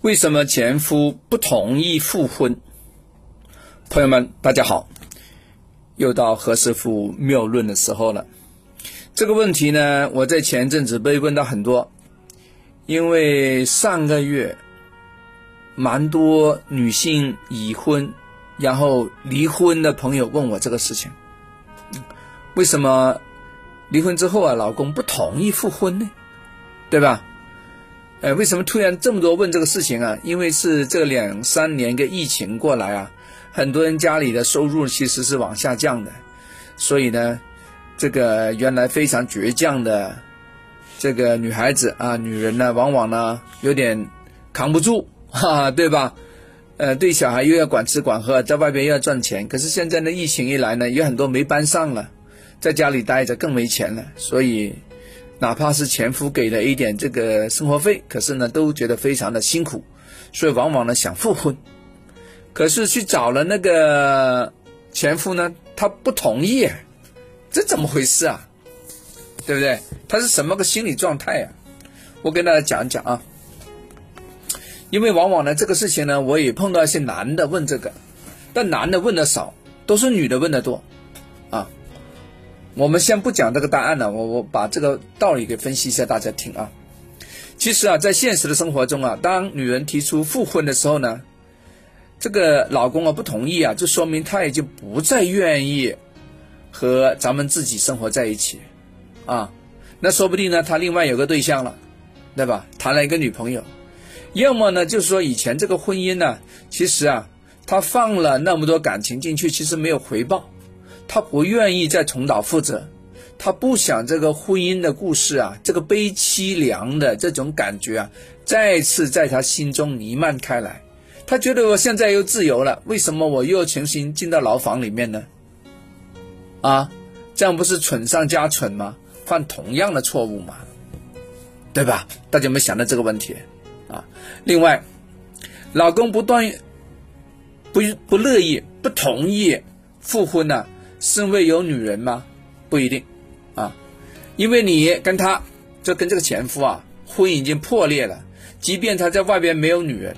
为什么前夫不同意复婚？朋友们，大家好，又到何师傅谬论的时候了。这个问题呢，我在前阵子被问到很多，因为上个月蛮多女性已婚然后离婚的朋友问我这个事情，为什么离婚之后啊，老公不同意复婚呢？对吧？呃，为什么突然这么多问这个事情啊？因为是这两三年个疫情过来啊，很多人家里的收入其实是往下降的，所以呢，这个原来非常倔强的这个女孩子啊，女人呢，往往呢有点扛不住，哈，对吧？呃，对小孩又要管吃管喝，在外边又要赚钱，可是现在呢，疫情一来呢，有很多没班上了，在家里待着更没钱了，所以。哪怕是前夫给了一点这个生活费，可是呢，都觉得非常的辛苦，所以往往呢想复婚，可是去找了那个前夫呢，他不同意，这怎么回事啊？对不对？他是什么个心理状态啊？我跟大家讲讲啊，因为往往呢这个事情呢，我也碰到一些男的问这个，但男的问的少，都是女的问的多，我们先不讲这个答案了，我我把这个道理给分析一下，大家听啊。其实啊，在现实的生活中啊，当女人提出复婚的时候呢，这个老公啊不同意啊，就说明他已经不再愿意和咱们自己生活在一起啊。那说不定呢，他另外有个对象了，对吧？谈了一个女朋友，要么呢，就是说以前这个婚姻呢，其实啊，他放了那么多感情进去，其实没有回报。他不愿意再重蹈覆辙，他不想这个婚姻的故事啊，这个悲凄凉的这种感觉啊，再次在他心中弥漫开来。他觉得我现在又自由了，为什么我又要重新进到牢房里面呢？啊，这样不是蠢上加蠢吗？犯同样的错误吗？对吧？大家有没有想到这个问题啊？另外，老公不断不不乐意、不同意复婚呢？因为有女人吗？不一定，啊，因为你跟他就跟这个前夫啊，婚已经破裂了，即便他在外边没有女人，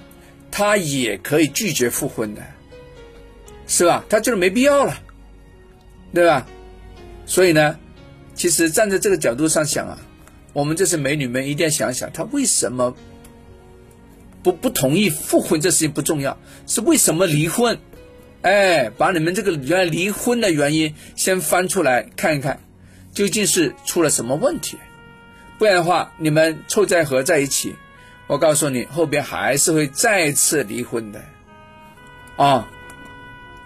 他也可以拒绝复婚的，是吧？他就是没必要了，对吧？所以呢，其实站在这个角度上想啊，我们这些美女们一定要想想，他为什么不不同意复婚？这事情不重要，是为什么离婚？哎，把你们这个原来离婚的原因先翻出来看一看，究竟是出了什么问题？不然的话，你们凑在合在一起，我告诉你，后边还是会再次离婚的。啊，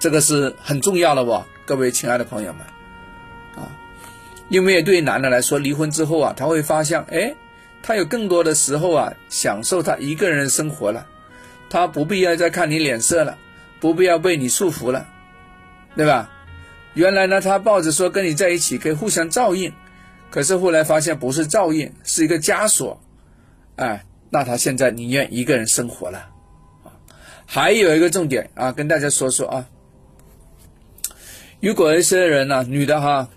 这个是很重要的不？各位亲爱的朋友们，啊，因为对男的来说，离婚之后啊，他会发现，哎，他有更多的时候啊，享受他一个人生活了，他不必要再看你脸色了。不必要被你束缚了，对吧？原来呢，他抱着说跟你在一起可以互相照应，可是后来发现不是照应，是一个枷锁。哎，那他现在宁愿一个人生活了。还有一个重点啊，跟大家说说啊，如果一些人呢，女的哈，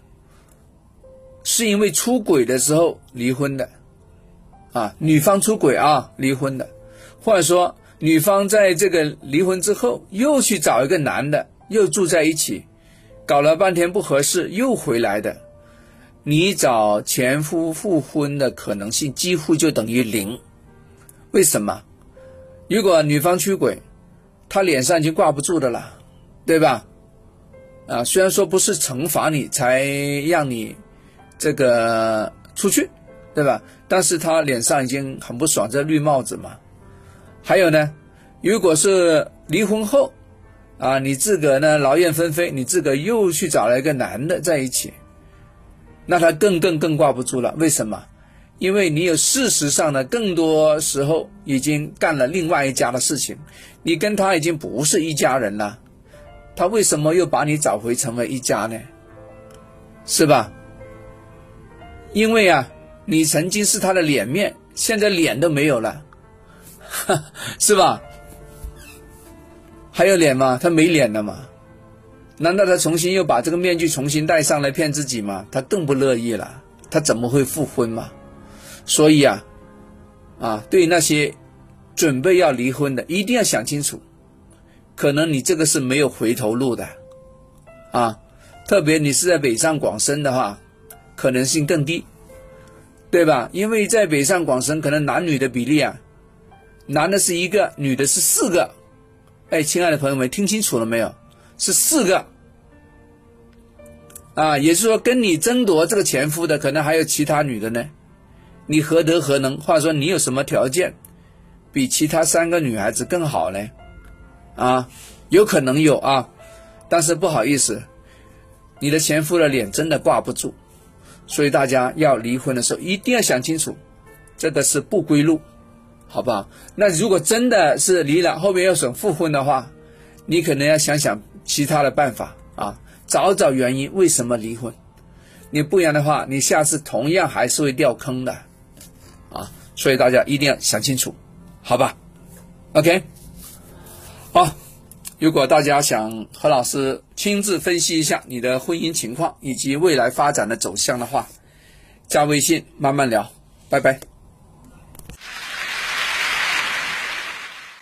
是因为出轨的时候离婚的，啊，女方出轨啊离婚的，或者说。女方在这个离婚之后，又去找一个男的，又住在一起，搞了半天不合适，又回来的。你找前夫复婚的可能性几乎就等于零。为什么？如果女方出轨，他脸上已经挂不住的了，对吧？啊，虽然说不是惩罚你才让你这个出去，对吧？但是他脸上已经很不爽，这绿帽子嘛。还有呢，如果是离婚后，啊，你自个呢劳燕分飞，你自个又去找了一个男的在一起，那他更更更挂不住了。为什么？因为你有事实上呢，更多时候已经干了另外一家的事情，你跟他已经不是一家人了，他为什么又把你找回成为一家呢？是吧？因为啊，你曾经是他的脸面，现在脸都没有了。是吧？还有脸吗？他没脸了吗？难道他重新又把这个面具重新戴上来骗自己吗？他更不乐意了。他怎么会复婚嘛？所以啊，啊，对那些准备要离婚的，一定要想清楚，可能你这个是没有回头路的，啊，特别你是在北上广深的话，可能性更低，对吧？因为在北上广深，可能男女的比例啊，男的是一个，女的是四个，哎，亲爱的朋友们，听清楚了没有？是四个，啊，也就是说，跟你争夺这个前夫的，可能还有其他女的呢，你何德何能？话说你有什么条件？比其他三个女孩子更好呢？啊，有可能有啊，但是不好意思，你的前夫的脸真的挂不住，所以大家要离婚的时候一定要想清楚，这个是不归路，好不好？那如果真的是离了，后面要想复婚的话，你可能要想想其他的办法啊，找找原因为什么离婚，你不然的话，你下次同样还是会掉坑的，啊，所以大家一定要想清楚。好吧，OK，好。如果大家想何老师亲自分析一下你的婚姻情况以及未来发展的走向的话，加微信慢慢聊，拜拜。